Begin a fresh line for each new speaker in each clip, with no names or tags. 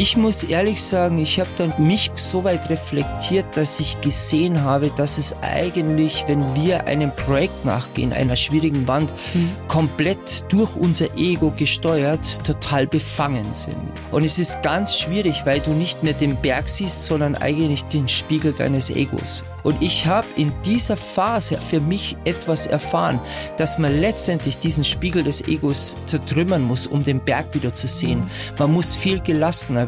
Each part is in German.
Ich muss ehrlich sagen, ich habe dann mich so weit reflektiert, dass ich gesehen habe, dass es eigentlich, wenn wir einem Projekt nachgehen, einer schwierigen Wand, mhm. komplett durch unser Ego gesteuert, total befangen sind. Und es ist ganz schwierig, weil du nicht mehr den Berg siehst, sondern eigentlich den Spiegel deines Egos. Und ich habe in dieser Phase für mich etwas erfahren, dass man letztendlich diesen Spiegel des Egos zertrümmern muss, um den Berg wieder zu sehen. Mhm. Man muss viel gelassener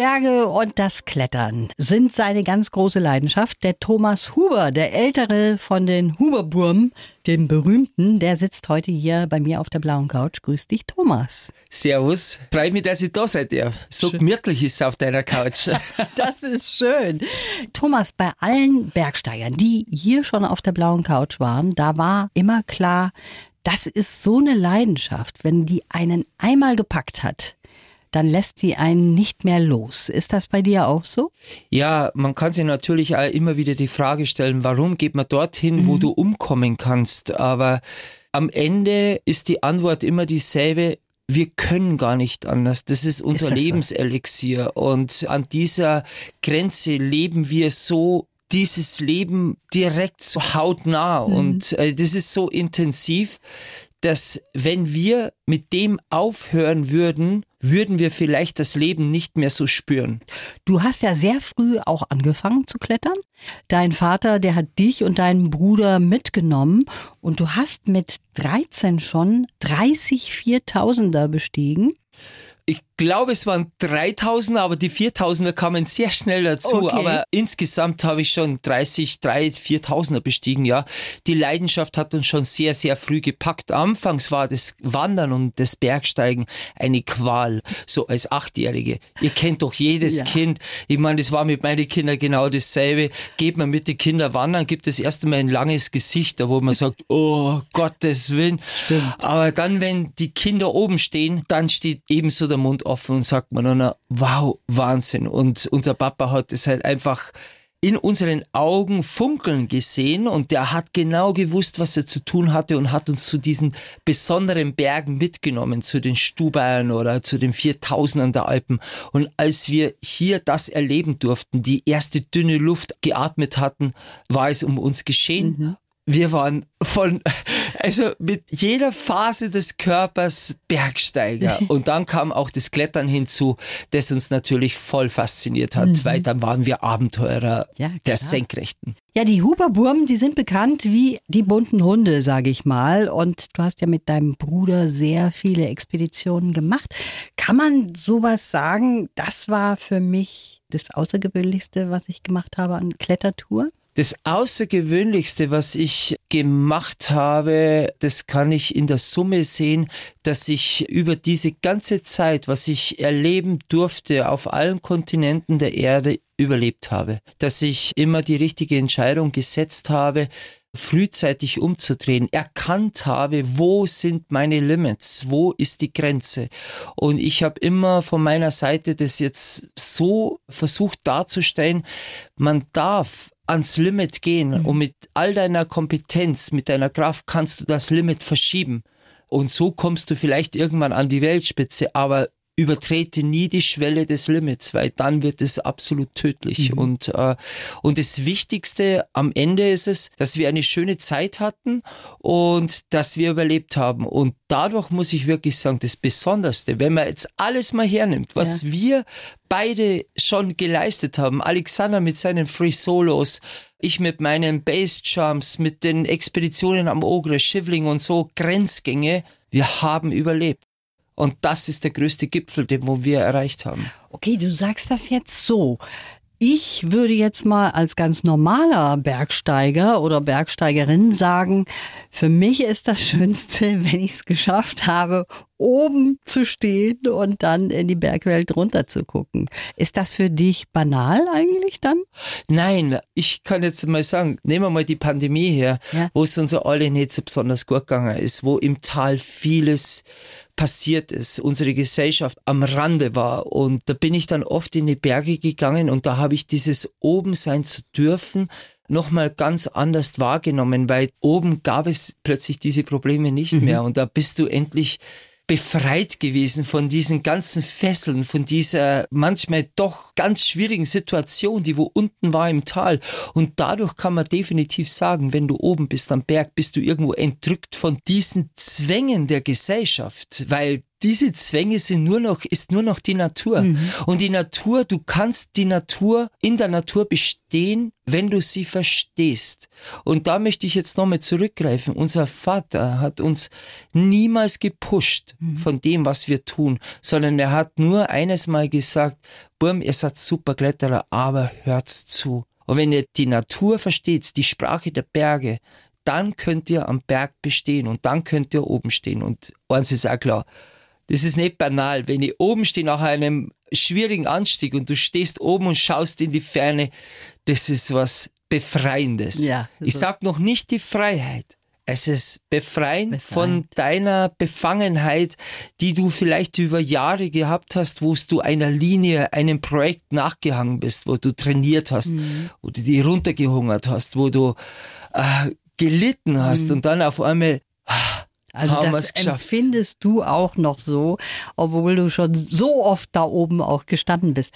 Die Berge und das Klettern sind seine ganz große Leidenschaft. Der Thomas Huber, der ältere von den Huberburm, dem berühmten, der sitzt heute hier bei mir auf der blauen Couch. Grüß dich, Thomas.
Servus. Freut mich, dass ich da sein darf. So schön. gemütlich ist es auf deiner Couch.
das ist schön. Thomas, bei allen Bergsteigern, die hier schon auf der blauen Couch waren, da war immer klar, das ist so eine Leidenschaft, wenn die einen einmal gepackt hat dann lässt die einen nicht mehr los. Ist das bei dir auch so?
Ja, man kann sich natürlich auch immer wieder die Frage stellen, warum geht man dorthin, mhm. wo du umkommen kannst? Aber am Ende ist die Antwort immer dieselbe. Wir können gar nicht anders. Das ist unser ist Lebenselixier. So? Und an dieser Grenze leben wir so dieses Leben direkt so hautnah. Mhm. Und äh, das ist so intensiv, dass wenn wir mit dem aufhören würden, würden wir vielleicht das Leben nicht mehr so spüren.
Du hast ja sehr früh auch angefangen zu klettern. Dein Vater, der hat dich und deinen Bruder mitgenommen und du hast mit 13 schon 30 Viertausender bestiegen.
Ich glaube, es waren 3000, aber die 4000er kamen sehr schnell dazu. Okay. Aber insgesamt habe ich schon 30, 3, 4000er bestiegen, ja. Die Leidenschaft hat uns schon sehr, sehr früh gepackt. Anfangs war das Wandern und das Bergsteigen eine Qual, so als Achtjährige. Ihr kennt doch jedes ja. Kind. Ich meine, das war mit meinen Kindern genau dasselbe. Geht man mit den Kindern wandern, gibt es erst einmal ein langes Gesicht, da wo man sagt, oh Gottes Willen. Stimmt. Aber dann, wenn die Kinder oben stehen, dann steht ebenso der Mund offen und sagt man dann, wow, Wahnsinn. Und unser Papa hat es halt einfach in unseren Augen funkeln gesehen und der hat genau gewusst, was er zu tun hatte und hat uns zu diesen besonderen Bergen mitgenommen, zu den Stubaiern oder zu den 4000ern der Alpen. Und als wir hier das erleben durften, die erste dünne Luft geatmet hatten, war es um uns geschehen. Mhm wir waren von, also mit jeder Phase des Körpers Bergsteiger. Und dann kam auch das Klettern hinzu, das uns natürlich voll fasziniert hat, mhm. weil dann waren wir Abenteurer ja, der Senkrechten.
Ja, die Huberburm, die sind bekannt wie die bunten Hunde, sage ich mal. Und du hast ja mit deinem Bruder sehr viele Expeditionen gemacht. Kann man sowas sagen? Das war für mich das Außergewöhnlichste, was ich gemacht habe an Klettertour?
Das Außergewöhnlichste, was ich gemacht habe, das kann ich in der Summe sehen, dass ich über diese ganze Zeit, was ich erleben durfte, auf allen Kontinenten der Erde überlebt habe. Dass ich immer die richtige Entscheidung gesetzt habe, frühzeitig umzudrehen, erkannt habe, wo sind meine Limits, wo ist die Grenze. Und ich habe immer von meiner Seite das jetzt so versucht darzustellen, man darf ans Limit gehen mhm. und mit all deiner Kompetenz, mit deiner Kraft kannst du das Limit verschieben. Und so kommst du vielleicht irgendwann an die Weltspitze, aber übertrete nie die Schwelle des Limits, weil dann wird es absolut tödlich. Mhm. Und, äh, und das Wichtigste am Ende ist es, dass wir eine schöne Zeit hatten und dass wir überlebt haben. Und dadurch muss ich wirklich sagen, das Besonderste, wenn man jetzt alles mal hernimmt, was ja. wir beide schon geleistet haben, Alexander mit seinen Free Solos, ich mit meinen Bass-Jumps, mit den Expeditionen am Ogre, Schivling und so, Grenzgänge, wir haben überlebt. Und das ist der größte Gipfel, den wo wir erreicht haben.
Okay, du sagst das jetzt so. Ich würde jetzt mal als ganz normaler Bergsteiger oder Bergsteigerin sagen, für mich ist das Schönste, wenn ich es geschafft habe, oben zu stehen und dann in die Bergwelt runter zu gucken. Ist das für dich banal eigentlich dann?
Nein, ich kann jetzt mal sagen, nehmen wir mal die Pandemie her,
Ja.
wo es uns alle nicht so besonders gut gegangen ist, wo im Tal vieles passiert ist, unsere Gesellschaft am Rande war. Und da bin ich dann oft in die Berge gegangen und da habe ich dieses oben sein zu dürfen nochmal ganz anders wahrgenommen, weil oben gab es plötzlich diese Probleme nicht mehr. Und da bist du endlich befreit gewesen von diesen ganzen Fesseln, von dieser manchmal doch ganz schwierigen Situation, die wo unten war im Tal. Und dadurch kann man definitiv sagen, wenn du oben bist am Berg, bist du irgendwo entrückt von diesen Zwängen der Gesellschaft, weil diese Zwänge sind nur noch, ist nur noch die Natur. Und die Natur, du kannst die Natur in der Natur bestehen, wenn du sie verstehst. Und da möchte ich jetzt nochmal zurückgreifen. Unser Vater hat uns niemals gepusht von dem, was wir tun, sondern er hat nur eines Mal gesagt, Burm, ihr seid super Kletterer, aber hört's zu. Und wenn ihr die Natur versteht, die Sprache der Berge, dann könnt ihr am Berg bestehen und dann könnt ihr oben stehen. Und eins ist auch klar, das ist nicht banal. Wenn ich oben stehe nach einem schwierigen Anstieg und du stehst oben und schaust in die Ferne, das ist was Befreiendes.
Ja,
ich
so.
sag noch nicht die Freiheit. Es ist befreiend,
Befreiend.
von deiner Befangenheit, die du vielleicht über Jahre gehabt hast, wo du einer Linie, einem Projekt nachgehangen bist, wo du trainiert hast,
Mhm.
wo du die runtergehungert hast, wo du äh, gelitten hast und dann auf einmal
Also
haben
das empfindest du auch noch so, obwohl du schon so oft da oben auch gestanden bist.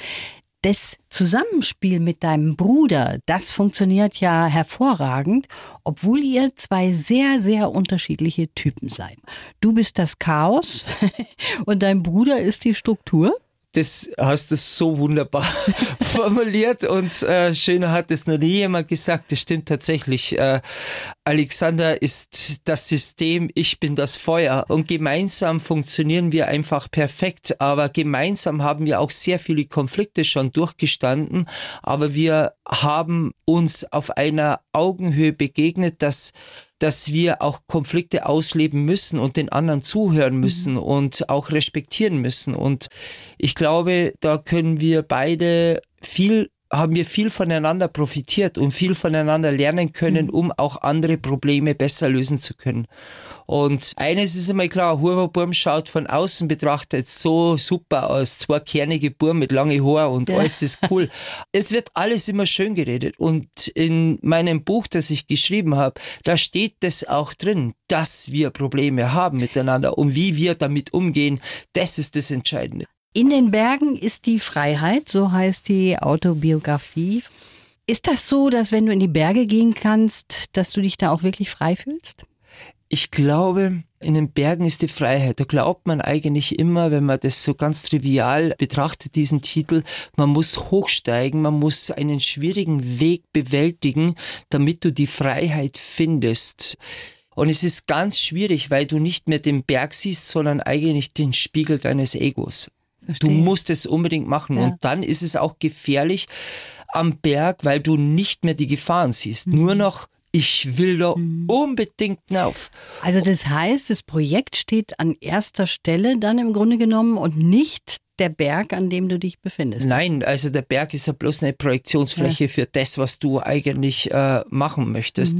Das Zusammenspiel mit deinem Bruder, das funktioniert ja hervorragend, obwohl ihr zwei sehr, sehr unterschiedliche Typen seid. Du bist das Chaos und dein Bruder ist die Struktur.
Das hast du so wunderbar formuliert und äh, schöner hat es noch nie jemand gesagt. Das stimmt tatsächlich. Äh, Alexander ist das System, ich bin das Feuer und gemeinsam funktionieren wir einfach perfekt. Aber gemeinsam haben wir auch sehr viele Konflikte schon durchgestanden. Aber wir haben uns auf einer Augenhöhe begegnet, dass dass wir auch Konflikte ausleben müssen und den anderen zuhören müssen und auch respektieren müssen. Und ich glaube, da können wir beide viel haben wir viel voneinander profitiert und viel voneinander lernen können, um auch andere Probleme besser lösen zu können. Und eines ist einmal klar, Huberburm schaut von außen betrachtet so super aus. Zwei kernige Burm mit lange Haar und alles ist cool. es wird alles immer schön geredet. Und in meinem Buch, das ich geschrieben habe, da steht das auch drin, dass wir Probleme haben miteinander und wie wir damit umgehen. Das ist das Entscheidende.
In den Bergen ist die Freiheit, so heißt die Autobiografie. Ist das so, dass wenn du in die Berge gehen kannst, dass du dich da auch wirklich frei fühlst?
Ich glaube, in den Bergen ist die Freiheit. Da glaubt man eigentlich immer, wenn man das so ganz trivial betrachtet, diesen Titel, man muss hochsteigen, man muss einen schwierigen Weg bewältigen, damit du die Freiheit findest. Und es ist ganz schwierig, weil du nicht mehr den Berg siehst, sondern eigentlich den Spiegel deines Egos. Du musst es unbedingt machen.
Ja.
Und dann ist es auch gefährlich am Berg, weil du nicht mehr die Gefahren siehst.
Mhm.
Nur noch, ich will da unbedingt hinauf.
Also das heißt, das Projekt steht an erster Stelle dann im Grunde genommen und nicht der Berg, an dem du dich befindest.
Nein, also der Berg ist ja bloß eine Projektionsfläche für das, was du eigentlich äh, machen möchtest.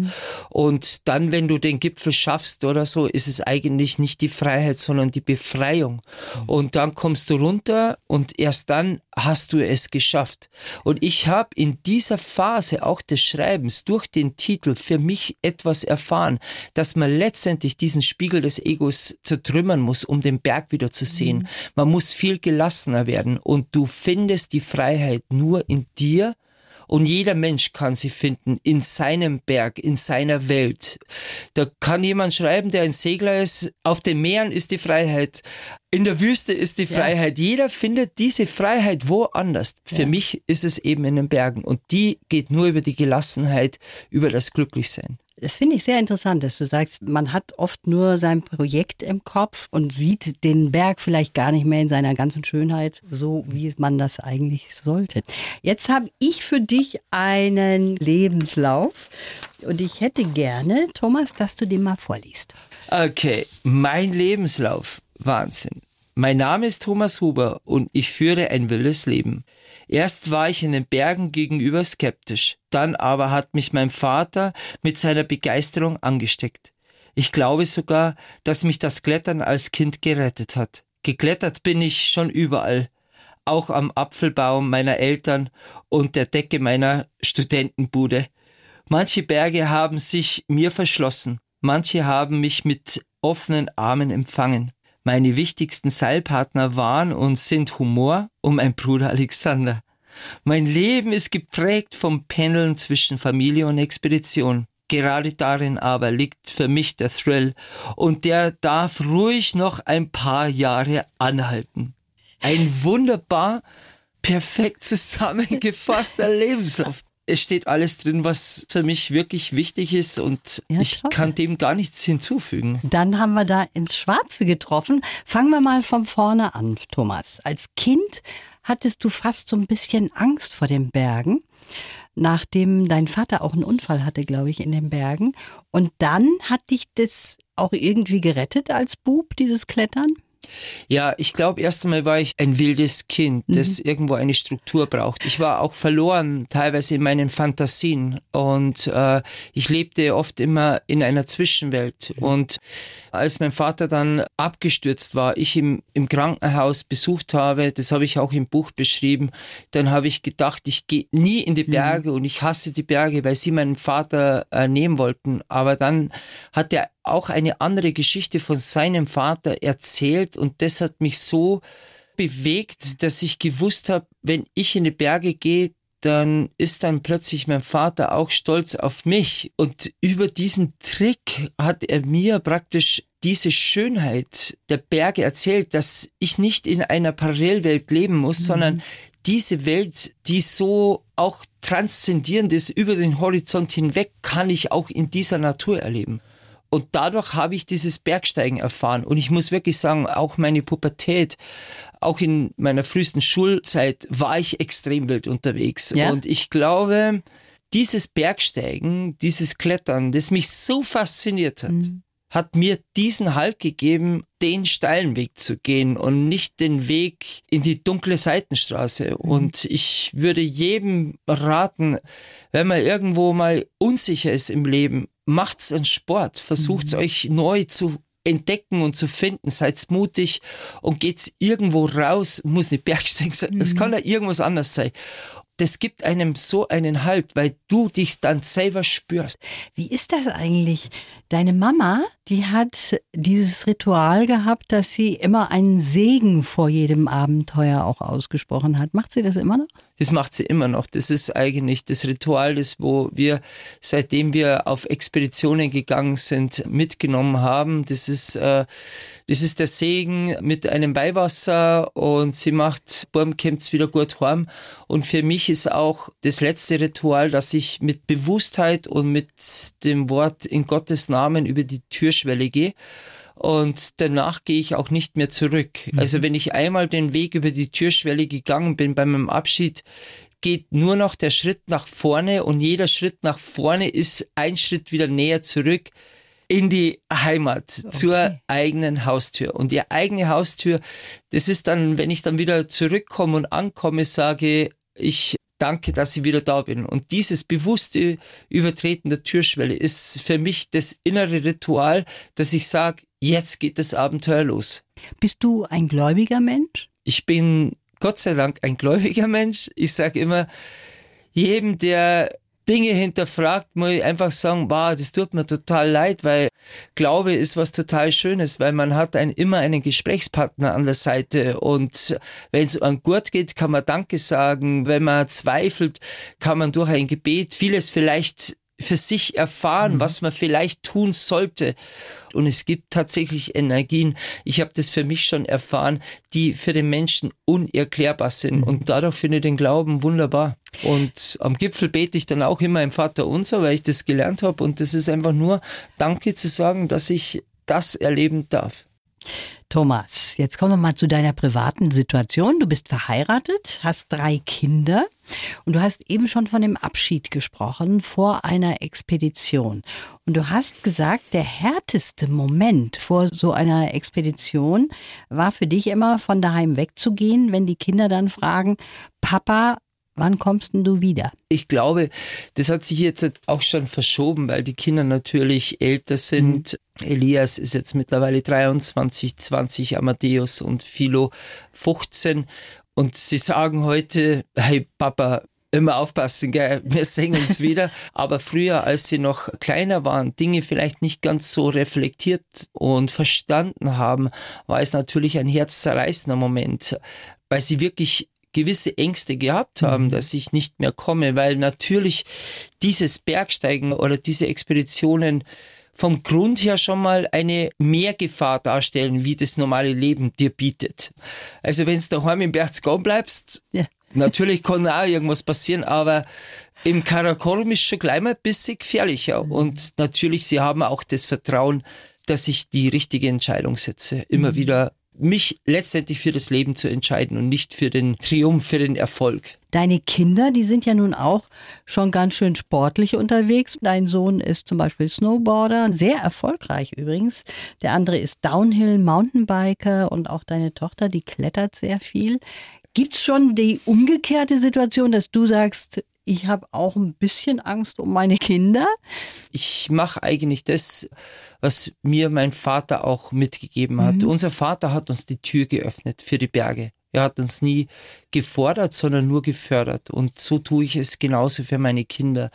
Und dann, wenn du den Gipfel schaffst oder so, ist es eigentlich nicht die Freiheit, sondern die Befreiung. Und dann kommst du runter und erst dann hast du es geschafft. Und ich habe in dieser Phase auch des Schreibens durch den Titel für mich etwas erfahren, dass man letztendlich diesen Spiegel des Egos zertrümmern muss, um den Berg wieder zu sehen. Man muss viel gelassener werden und du findest die Freiheit nur in dir und jeder Mensch kann sie finden in seinem Berg, in seiner Welt. Da kann jemand schreiben, der ein Segler ist, auf den Meeren ist die Freiheit, in der Wüste ist die Freiheit. Jeder findet diese Freiheit woanders. Für mich ist es eben in den Bergen und die geht nur über die Gelassenheit, über das Glücklichsein.
Das finde ich sehr interessant, dass du sagst, man hat oft nur sein Projekt im Kopf und sieht den Berg vielleicht gar nicht mehr in seiner ganzen Schönheit, so wie man das eigentlich sollte. Jetzt habe ich für dich einen Lebenslauf und ich hätte gerne, Thomas, dass du den mal vorliest.
Okay, mein Lebenslauf. Wahnsinn. Mein Name ist Thomas Huber und ich führe ein wildes Leben. Erst war ich in den Bergen gegenüber skeptisch, dann aber hat mich mein Vater mit seiner Begeisterung angesteckt. Ich glaube sogar, dass mich das Klettern als Kind gerettet hat. Geklettert bin ich schon überall, auch am Apfelbaum meiner Eltern und der Decke meiner Studentenbude. Manche Berge haben sich mir verschlossen, manche haben mich mit offenen Armen empfangen. Meine wichtigsten Seilpartner waren und sind Humor und mein Bruder Alexander. Mein Leben ist geprägt vom Pendeln zwischen Familie und Expedition. Gerade darin aber liegt für mich der Thrill und der darf ruhig noch ein paar Jahre anhalten. Ein wunderbar perfekt zusammengefasster Lebenslauf. Es steht alles drin, was für mich wirklich wichtig ist und
Ja,
ich
toll.
kann dem gar nichts hinzufügen.
Dann haben wir da ins Schwarze getroffen. Fangen wir mal von vorne an, Thomas. Als Kind hattest du fast so ein bisschen Angst vor den Bergen, nachdem dein Vater auch einen Unfall hatte, glaube ich, in den Bergen. Und dann hat dich das auch irgendwie gerettet als Bub, dieses Klettern?
Ja, ich glaube, erst einmal war ich ein wildes Kind, das irgendwo eine Struktur braucht. Ich war auch verloren, teilweise in meinen Fantasien. Und äh, ich lebte oft immer in einer Zwischenwelt. Und als mein Vater dann abgestürzt war, ich im, im Krankenhaus besucht habe, das habe ich auch im Buch beschrieben, dann habe ich gedacht, ich gehe nie in die Berge und ich hasse die Berge, weil sie meinen Vater äh, nehmen wollten. Aber dann hat er auch eine andere Geschichte von seinem Vater erzählt und das hat mich so bewegt, dass ich gewusst habe, wenn ich in die Berge gehe, dann ist dann plötzlich mein Vater auch stolz auf mich. Und über diesen Trick hat er mir praktisch diese Schönheit der Berge erzählt, dass ich nicht in einer Parallelwelt leben muss, sondern diese Welt, die so auch transzendierend ist über den Horizont hinweg, kann ich auch in dieser Natur erleben. Und dadurch habe ich dieses Bergsteigen erfahren. Und ich muss wirklich sagen, auch meine Pubertät, auch in meiner frühesten Schulzeit war ich extrem wild unterwegs.
Ja?
Und ich glaube, dieses Bergsteigen, dieses Klettern, das mich so fasziniert hat, hat mir diesen Halt gegeben, den steilen Weg zu gehen und nicht den Weg in die dunkle Seitenstraße. Und ich würde jedem raten, wenn man irgendwo mal unsicher ist im Leben, macht's einen Sport, versucht's euch neu zu entdecken und zu finden, seid mutig und geht's irgendwo raus, muss nicht Bergsteigen sein, es kann ja irgendwas anderes sein. Das gibt einem so einen Halt, weil du dich dann selber spürst.
Wie ist das eigentlich? Deine Mama, die hat dieses Ritual gehabt, dass sie immer einen Segen vor jedem Abenteuer auch ausgesprochen hat. Macht sie das immer noch?
Das macht sie immer noch. Das ist eigentlich das Ritual, das wo wir, seitdem wir auf Expeditionen gegangen sind, mitgenommen haben. Das ist, äh, das ist der Segen mit einem Weihwasser und sie macht, Burm kommt's wieder gut heim. Und für mich ist auch das letzte Ritual, dass ich mit Bewusstheit und mit dem Wort in Gottes Namen über die Türschwelle gehe. Und danach gehe ich auch nicht mehr zurück. Also wenn ich einmal den Weg über die Türschwelle gegangen bin bei meinem Abschied, geht nur noch der Schritt nach vorne und jeder Schritt nach vorne ist ein Schritt wieder näher zurück in die Heimat, zur eigenen Haustür. Und die eigene Haustür, das ist dann, wenn ich dann wieder zurückkomme und ankomme, sage ich, danke, dass ich wieder da bin. Und dieses bewusste Übertreten der Türschwelle ist für mich das innere Ritual, dass ich sage, jetzt geht das Abenteuer los.
Bist du ein gläubiger Mensch?
Ich bin Gott sei Dank ein gläubiger Mensch. Ich sage immer, jedem, der Dinge hinterfragt, muss ich einfach sagen, wow, das tut mir total leid, weil Glaube ist was total Schönes, weil man hat ein, immer einen Gesprächspartner an der Seite und wenn es einem gut geht, kann man Danke sagen. Wenn man zweifelt, kann man durch ein Gebet vieles vielleicht für sich erfahren, was man vielleicht tun sollte. Und es gibt tatsächlich Energien, ich habe das für mich schon erfahren, die für den Menschen unerklärbar sind. Und dadurch finde ich den Glauben wunderbar. Und am Gipfel bete ich dann auch immer im Vater Unser, weil ich das gelernt habe. Und das ist einfach nur Danke zu sagen, dass ich das erleben darf.
Thomas, jetzt kommen wir mal zu deiner privaten Situation. Du bist verheiratet, hast drei Kinder und du hast eben schon von dem Abschied gesprochen vor einer Expedition. Und du hast gesagt, der härteste Moment vor so einer Expedition war für dich immer von daheim wegzugehen, wenn die Kinder dann fragen, Papa, Wann kommst denn du wieder?
Ich glaube, das hat sich jetzt auch schon verschoben, weil die Kinder natürlich älter sind. Mhm. Elias ist jetzt mittlerweile 23, 20, Amadeus und Philo 15. Und sie sagen heute, hey Papa, immer aufpassen, gell? wir sehen uns wieder. Aber früher, als sie noch kleiner waren, Dinge vielleicht nicht ganz so reflektiert und verstanden haben, war es natürlich ein herzzerreißender Moment, weil sie wirklich gewisse Ängste gehabt haben, mhm. dass ich nicht mehr komme, weil natürlich dieses Bergsteigen oder diese Expeditionen vom Grund her schon mal eine Mehrgefahr darstellen, wie das normale Leben dir bietet. Also wenn du daheim im Berchtesgaden bleibst, ja. natürlich kann auch irgendwas passieren, aber im Karakorum ist schon gleich mal ein bisschen gefährlicher. Mhm. Und natürlich, sie haben auch das Vertrauen, dass ich die richtige Entscheidung setze. Immer mhm. wieder mich letztendlich für das Leben zu entscheiden und nicht für den Triumph, für den Erfolg.
Deine Kinder, die sind ja nun auch schon ganz schön sportlich unterwegs. Dein Sohn ist zum Beispiel Snowboarder, sehr erfolgreich übrigens. Der andere ist Downhill Mountainbiker und auch deine Tochter, die klettert sehr viel. Gibt's schon die umgekehrte Situation, dass du sagst, ich habe auch ein bisschen Angst um meine Kinder.
Ich mache eigentlich das, was mir mein Vater auch mitgegeben hat. Mhm. Unser Vater hat uns die Tür geöffnet für die Berge. Er hat uns nie gefordert, sondern nur gefördert. Und so tue ich es genauso für meine Kinder.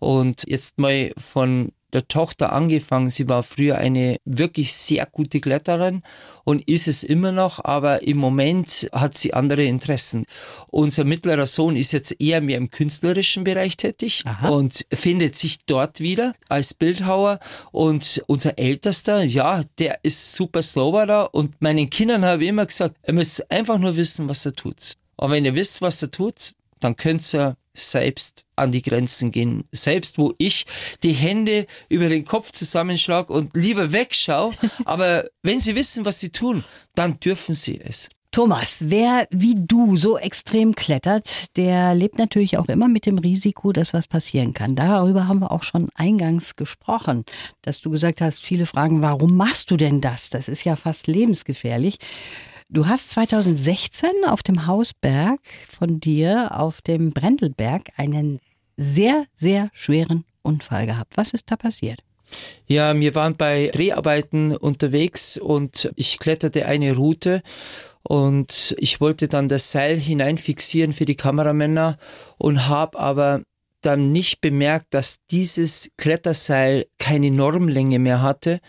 Und jetzt mal von der Tochter angefangen. Sie war früher eine wirklich sehr gute Kletterin und ist es immer noch, aber im Moment hat sie andere Interessen. Unser mittlerer Sohn ist jetzt eher mehr im künstlerischen Bereich tätig Aha. und findet sich dort wieder als Bildhauer. Und unser Ältester, ja, der ist super Snowboarder und meinen Kindern habe ich immer gesagt, er muss einfach nur wissen, was er tut. Und wenn ihr wisst, was er tut, dann könnt ihr selbst an die Grenzen gehen. Selbst wo ich die Hände über den Kopf zusammenschlag und lieber wegschaue. Aber wenn sie wissen, was sie tun, dann dürfen sie es.
Thomas, wer wie du so extrem klettert, der lebt natürlich auch immer mit dem Risiko, dass was passieren kann. Darüber haben wir auch schon eingangs gesprochen, dass du gesagt hast, viele fragen, warum machst du denn das? Das ist ja fast lebensgefährlich. Du hast 2016 auf dem Hausberg von dir auf dem Brendelberg einen sehr, sehr schweren Unfall gehabt. Was ist da passiert?
Ja, wir waren bei Dreharbeiten unterwegs und ich kletterte eine Route und ich wollte dann das Seil hineinfixieren für die Kameramänner und habe aber dann nicht bemerkt, dass dieses Kletterseil keine Normlänge mehr hatte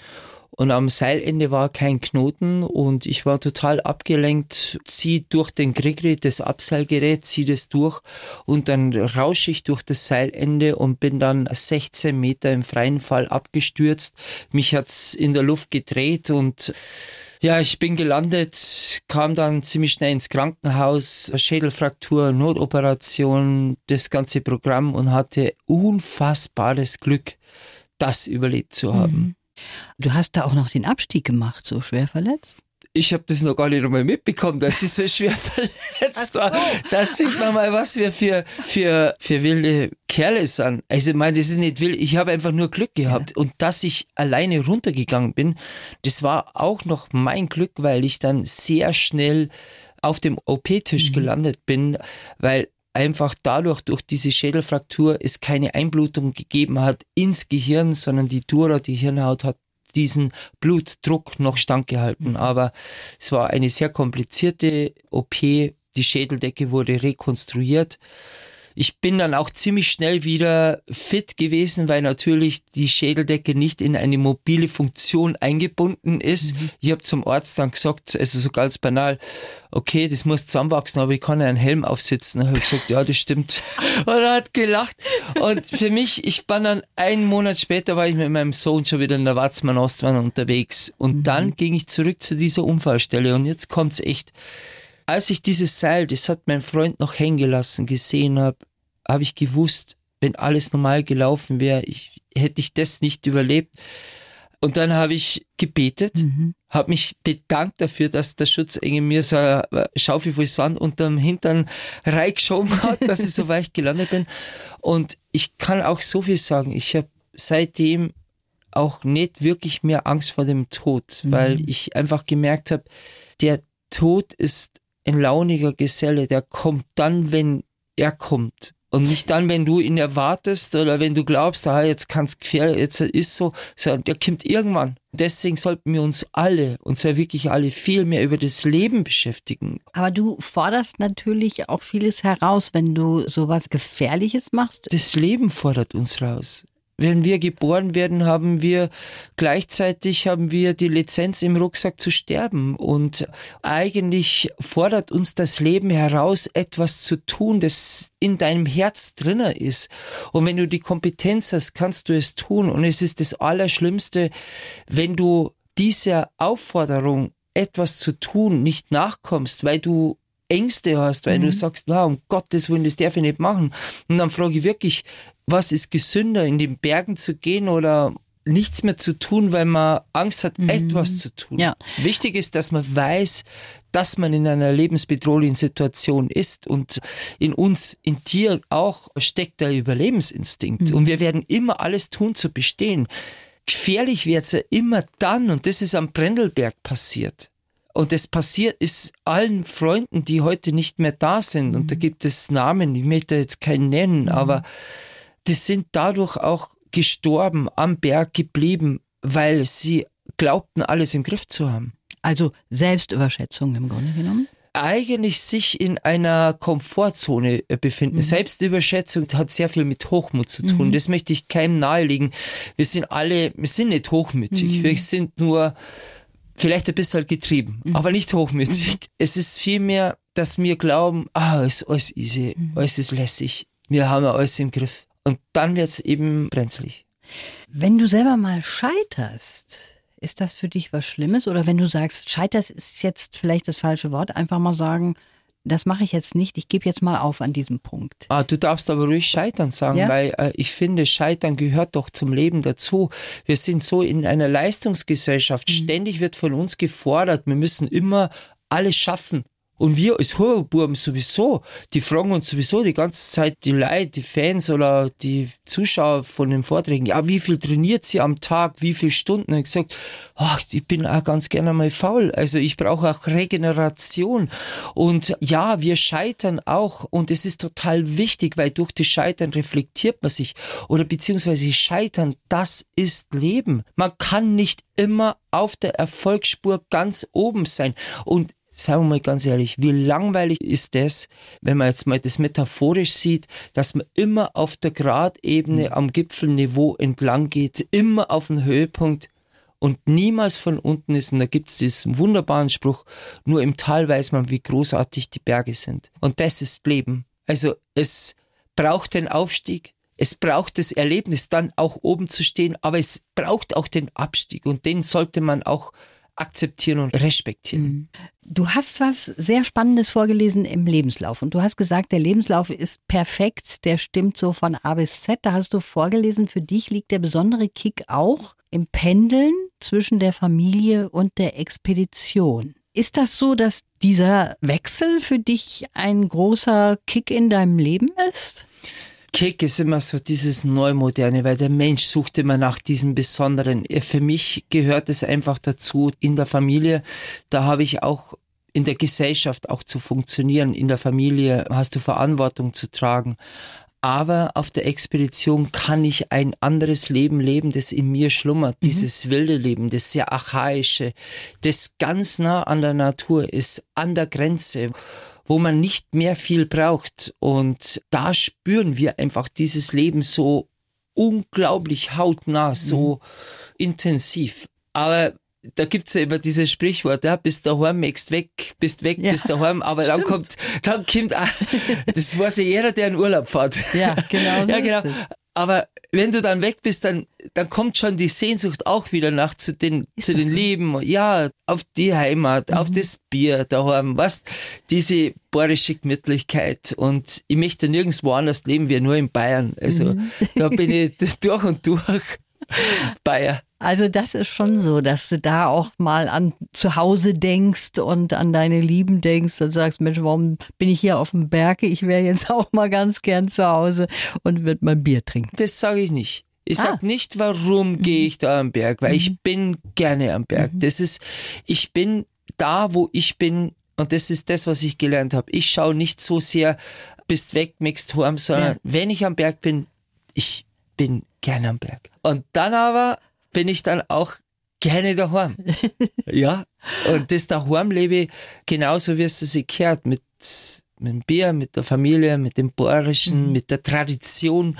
und am Seilende war kein Knoten und ich war total abgelenkt, zieh durch den Grigri das Abseilgerät, zieh das durch und dann rausche ich durch das Seilende und bin dann 16 Meter im freien Fall abgestürzt. Mich hat's in der Luft gedreht und ja, ich bin gelandet, kam dann ziemlich schnell ins Krankenhaus, Schädelfraktur, Notoperation, das ganze Programm und hatte unfassbares Glück, das überlebt zu haben. Mhm.
Du hast da auch noch den Abstieg gemacht, so schwer verletzt?
Ich habe das noch gar nicht einmal mitbekommen, dass ich so schwer verletzt war. So. Da sieht man mal, was wir für, für, für wilde Kerle sind. Also ich meine, das ist nicht wild. Ich habe einfach nur Glück gehabt. Ja. Und dass ich alleine runtergegangen bin, das war auch noch mein Glück, weil ich dann sehr schnell auf dem OP-Tisch mhm. gelandet bin, weil einfach dadurch, durch diese Schädelfraktur, es keine Einblutung gegeben hat ins Gehirn, sondern die Dura, die Hirnhaut hat diesen Blutdruck noch standgehalten. Mhm. Aber es war eine sehr komplizierte OP. Die Schädeldecke wurde rekonstruiert. Ich bin dann auch ziemlich schnell wieder fit gewesen, weil natürlich die Schädeldecke nicht in eine mobile Funktion eingebunden ist. Mhm. Ich habe zum Arzt dann gesagt, also so ganz banal, okay, das muss zusammenwachsen, aber ich kann ja einen Helm aufsetzen. Und habe gesagt, ja, das stimmt. Und er hat gelacht. Und für mich, ich war dann einen Monat später, war ich mit meinem Sohn schon wieder in der Watzmann Ostwand unterwegs. Und mhm. dann ging ich zurück zu dieser Unfallstelle. Und jetzt kommt's echt als ich dieses Seil, das hat mein Freund noch hängen gelassen, gesehen habe, habe ich gewusst, wenn alles normal gelaufen wäre, ich, hätte ich das nicht überlebt. Und dann habe ich gebetet, mhm. habe mich bedankt dafür, dass der Schutzengel mir so eine Schaufel voll Sand unterm Hintern reingeschoben hat, dass ich so weich gelandet bin. Und ich kann auch so viel sagen. Ich habe seitdem auch nicht wirklich mehr Angst vor dem Tod, mhm. weil ich einfach gemerkt habe, der Tod ist ein launiger Geselle, der kommt dann, wenn er kommt. Und nicht dann, wenn du ihn erwartest oder wenn du glaubst, ah, jetzt kann es gefährlich, jetzt ist so, sondern der kommt irgendwann. Deswegen sollten wir uns alle, und zwar wirklich alle, viel mehr über das Leben beschäftigen.
Aber du forderst natürlich auch vieles heraus, wenn du sowas Gefährliches machst.
Das Leben fordert uns raus wenn wir geboren werden, haben wir gleichzeitig haben wir die Lizenz im Rucksack zu sterben und eigentlich fordert uns das Leben heraus, etwas zu tun, das in deinem Herz drinner ist. Und wenn du die Kompetenz hast, kannst du es tun. Und es ist das Allerschlimmste, wenn du dieser Aufforderung etwas zu tun nicht nachkommst, weil du Ängste hast, weil mhm. du sagst, na, um Gottes Willen, das darf ich nicht machen. Und dann frage ich wirklich, was ist gesünder, in den Bergen zu gehen oder nichts mehr zu tun, weil man Angst hat, mhm. etwas zu tun. Ja. Wichtig ist, dass man weiß, dass man in einer lebensbedrohlichen Situation ist und in uns, in dir auch steckt der Überlebensinstinkt mhm. und wir werden immer alles tun zu bestehen. Gefährlich wird es ja immer dann und das ist am Brendelberg passiert. Und das passiert ist allen Freunden, die heute nicht mehr da sind. Mhm. Und da mhm. gibt es Namen, ich möchte jetzt keinen nennen, mhm. aber die sind dadurch auch gestorben, am Berg geblieben, weil sie glaubten, alles im Griff zu haben.
Also Selbstüberschätzung im Grunde genommen?
Eigentlich sich in einer Komfortzone äh, befinden. Mhm. Selbstüberschätzung hat sehr viel mit Hochmut zu tun. Mhm. Das möchte ich keinem nahelegen. Wir sind alle, wir sind nicht hochmütig. Mhm. Wir sind nur vielleicht ein bisschen getrieben, mhm. aber nicht hochmütig. Mhm. Es ist vielmehr, dass wir glauben, ah, ist alles easy, mhm. alles ist lässig. Wir haben alles im Griff. Und dann wird es eben brenzlig.
Wenn du selber mal scheiterst, ist das für dich was Schlimmes? Oder wenn du sagst, scheiterst ist jetzt vielleicht das falsche Wort, einfach mal sagen, das mache ich jetzt nicht, ich gebe jetzt mal auf an diesem Punkt.
Ah, du darfst aber ruhig scheitern sagen, ja? weil äh, ich finde, scheitern gehört doch zum Leben dazu. Wir sind so in einer Leistungsgesellschaft, mhm. ständig wird von uns gefordert, wir müssen immer alles schaffen. Und wir als Horrorbuben sowieso, die fragen uns sowieso die ganze Zeit die Leute, die Fans oder die Zuschauer von den Vorträgen, ja, wie viel trainiert sie am Tag, wie viele Stunden? Und gesagt, ach, ich bin auch ganz gerne mal faul. Also ich brauche auch Regeneration. Und ja, wir scheitern auch und es ist total wichtig, weil durch das Scheitern reflektiert man sich oder beziehungsweise Scheitern, das ist Leben. Man kann nicht immer auf der Erfolgsspur ganz oben sein. Und sagen wir mal ganz ehrlich, wie langweilig ist das, wenn man jetzt mal das metaphorisch sieht, dass man immer auf der Gradebene mhm. am Gipfelniveau entlang geht, immer auf den Höhepunkt und niemals von unten ist. Und da gibt es diesen wunderbaren Spruch, nur im Tal weiß man, wie großartig die Berge sind. Und das ist Leben. Also es braucht den Aufstieg, es braucht das Erlebnis, dann auch oben zu stehen, aber es braucht auch den Abstieg und den sollte man auch akzeptieren und respektieren. Mhm.
Du hast was sehr Spannendes vorgelesen im Lebenslauf und du hast gesagt, der Lebenslauf ist perfekt, der stimmt so von A bis Z. Da hast du vorgelesen, für dich liegt der besondere Kick auch im Pendeln zwischen der Familie und der Expedition. Ist das so, dass dieser Wechsel für dich ein großer Kick in deinem Leben ist?
Kick ist immer so dieses Neumoderne, weil der Mensch sucht immer nach diesem Besonderen. Für mich gehört es einfach dazu, in der Familie, da habe ich auch in der Gesellschaft auch zu funktionieren. In der Familie hast du Verantwortung zu tragen. Aber auf der Expedition kann ich ein anderes Leben leben, das in mir schlummert. Mhm. Dieses wilde Leben, das sehr archaische, das ganz nah an der Natur ist, an der Grenze wo man nicht mehr viel braucht. Und da spüren wir einfach dieses Leben so unglaublich hautnah, so mhm. intensiv. Aber da gibt's ja immer dieses Sprichwort, ja, bist daheim, wächst weg, bist weg, ja, bist daheim, aber stimmt. dann kommt, dann kommt, auch, das weiß ja jeder, der in Urlaub fährt.
Ja, genau. So ja, genau.
Aber wenn du dann weg bist, dann, dann kommt schon die Sehnsucht auch wieder nach zu den, zu den so? Leben, ja, auf die Heimat, mhm. auf das Bier daheim, was, diese bayerische Gemütlichkeit. Und ich möchte nirgendwo anders leben wie nur in Bayern. Also, mhm. da bin ich durch und durch Bayer.
Also das ist schon so, dass du da auch mal an zu Hause denkst und an deine Lieben denkst und sagst, Mensch, warum bin ich hier auf dem Berg? Ich wäre jetzt auch mal ganz gern zu Hause und würde mein Bier trinken.
Das sage ich nicht. Ich ah. sag nicht, warum gehe ich da am Berg, weil mhm. ich bin gerne am Berg. Mhm. Das ist, ich bin da, wo ich bin, und das ist das, was ich gelernt habe. Ich schaue nicht so sehr, bist weg, mixt heim, sondern ja. wenn ich am Berg bin, ich bin gerne am Berg. Und dann aber bin ich dann auch gerne daheim. ja. Und das daheim lebe ich genauso, wie es sich gehört, mit, mit dem Bier, mit der Familie, mit dem Bohrischen, mhm. mit der Tradition.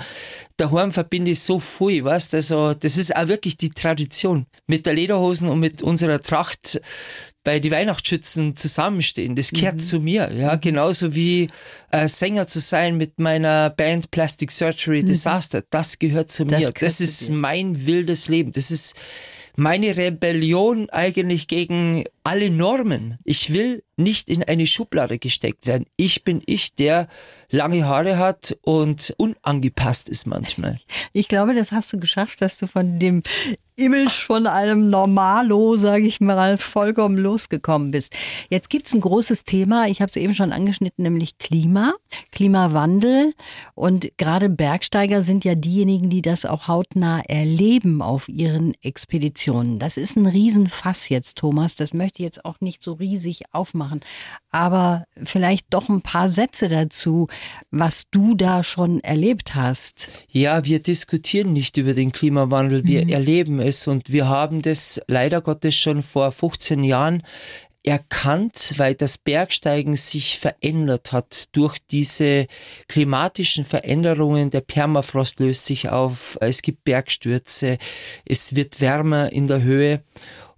Daheim verbinde ich so viel, weißt also, das ist auch wirklich die Tradition. Mit der Lederhosen und mit unserer Tracht bei die Weihnachtsschützen zusammenstehen. Das gehört mhm. zu mir, ja, mhm. genauso wie äh, Sänger zu sein mit meiner Band Plastic Surgery mhm. Disaster. Das gehört zu das mir. Das ist dir. mein wildes Leben. Das ist meine Rebellion eigentlich gegen alle Normen. Ich will nicht in eine Schublade gesteckt werden. Ich bin ich, der lange Haare hat und unangepasst ist manchmal.
Ich glaube, das hast du geschafft, dass du von dem Image von einem Normalo, sage ich mal, vollkommen losgekommen bist. Jetzt gibt's ein großes Thema, ich habe es eben schon angeschnitten, nämlich Klima, Klimawandel. Und gerade Bergsteiger sind ja diejenigen, die das auch hautnah erleben auf ihren Expeditionen. Das ist ein Riesenfass jetzt, Thomas. Das möchte ich jetzt auch nicht so riesig aufmachen. Aber vielleicht doch ein paar Sätze dazu, was du da schon erlebt hast.
Ja, wir diskutieren nicht über den Klimawandel, wir mhm. erleben es und wir haben das leider Gottes schon vor 15 Jahren erkannt, weil das Bergsteigen sich verändert hat durch diese klimatischen Veränderungen. Der Permafrost löst sich auf, es gibt Bergstürze, es wird wärmer in der Höhe.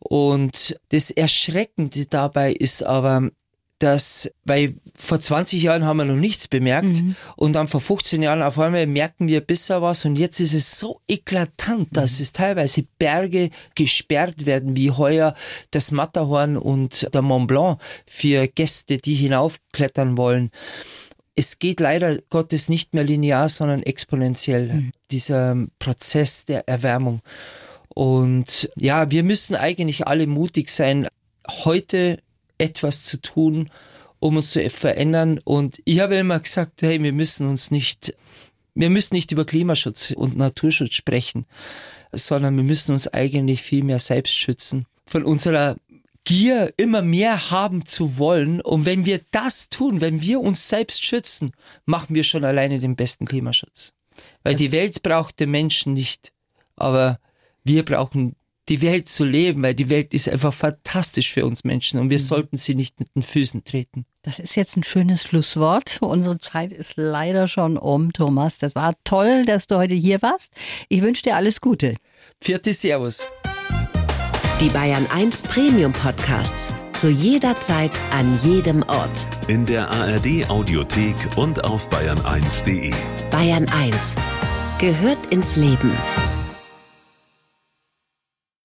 Und das Erschreckende dabei ist aber, dass, weil vor 20 Jahren haben wir noch nichts bemerkt mhm. und dann vor 15 Jahren auf einmal merken wir besser was und jetzt ist es so eklatant, dass mhm. es teilweise Berge gesperrt werden, wie heuer das Matterhorn und der Mont Blanc für Gäste, die hinaufklettern wollen. Es geht leider Gottes nicht mehr linear, sondern exponentiell, mhm. dieser Prozess der Erwärmung. Und ja, wir müssen eigentlich alle mutig sein, heute etwas zu tun, um uns zu verändern. Und ich habe immer gesagt, hey, wir müssen uns nicht, wir müssen nicht über Klimaschutz und Naturschutz sprechen, sondern wir müssen uns eigentlich viel mehr selbst schützen. Von unserer Gier immer mehr haben zu wollen. Und wenn wir das tun, wenn wir uns selbst schützen, machen wir schon alleine den besten Klimaschutz. Weil die Welt braucht den Menschen nicht. Aber wir brauchen die Welt zu leben, weil die Welt ist einfach fantastisch für uns Menschen und wir mhm. sollten sie nicht mit den Füßen treten.
Das ist jetzt ein schönes Schlusswort. Unsere Zeit ist leider schon um, Thomas. Das war toll, dass du heute hier warst. Ich wünsche dir alles Gute.
Vierte Servus.
Die Bayern 1 Premium Podcasts. Zu jeder Zeit, an jedem Ort.
In der ARD Audiothek und auf bayern1.de.
Bayern 1 gehört ins Leben.